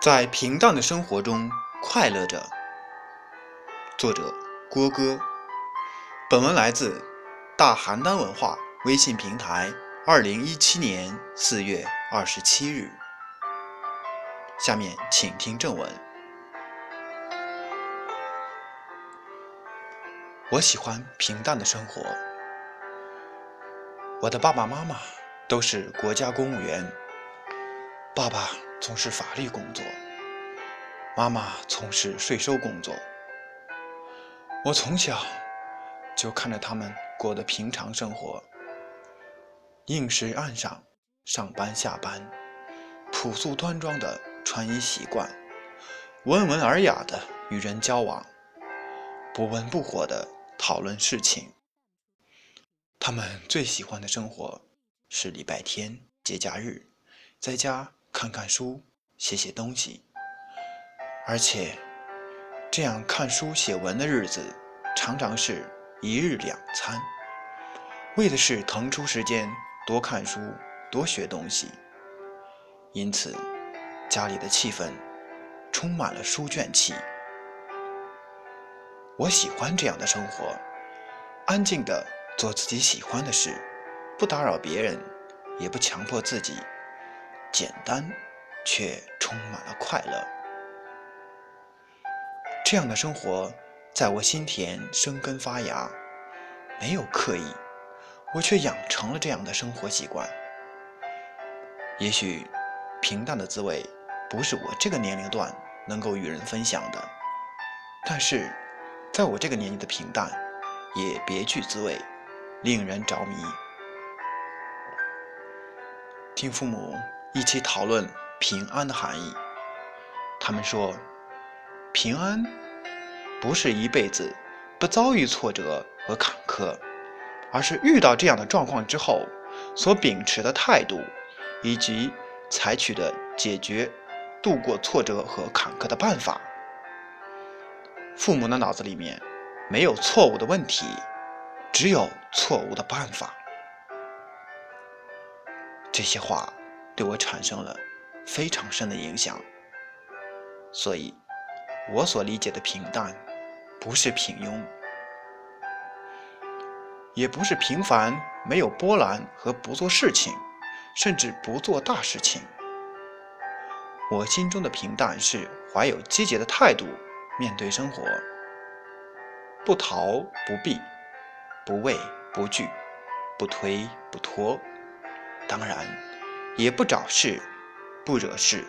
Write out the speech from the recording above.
在平淡的生活中快乐着。作者：郭哥。本文来自大邯郸文化微信平台，二零一七年四月二十七日。下面请听正文。我喜欢平淡的生活。我的爸爸妈妈都是国家公务员，爸爸从事法律工作，妈妈从事税收工作。我从小就看着他们过的平常生活，应时按上，上班下班，朴素端庄的穿衣习惯，温文尔雅的与人交往，不温不火的讨论事情。他们最喜欢的生活是礼拜天、节假日，在家看看书、写写东西，而且这样看书写文的日子，常常是一日两餐，为的是腾出时间多看书、多学东西。因此，家里的气氛充满了书卷气。我喜欢这样的生活，安静的。做自己喜欢的事，不打扰别人，也不强迫自己，简单却充满了快乐。这样的生活在我心田生根发芽，没有刻意，我却养成了这样的生活习惯。也许平淡的滋味不是我这个年龄段能够与人分享的，但是在我这个年纪的平淡，也别具滋味。令人着迷。听父母一起讨论平安的含义，他们说，平安不是一辈子不遭遇挫折和坎坷，而是遇到这样的状况之后所秉持的态度，以及采取的解决、度过挫折和坎坷的办法。父母的脑子里面没有错误的问题。只有错误的办法。这些话对我产生了非常深的影响，所以，我所理解的平淡，不是平庸，也不是平凡没有波澜和不做事情，甚至不做大事情。我心中的平淡是怀有积极的态度面对生活，不逃不避。不畏不惧，不推不拖，当然，也不找事，不惹事。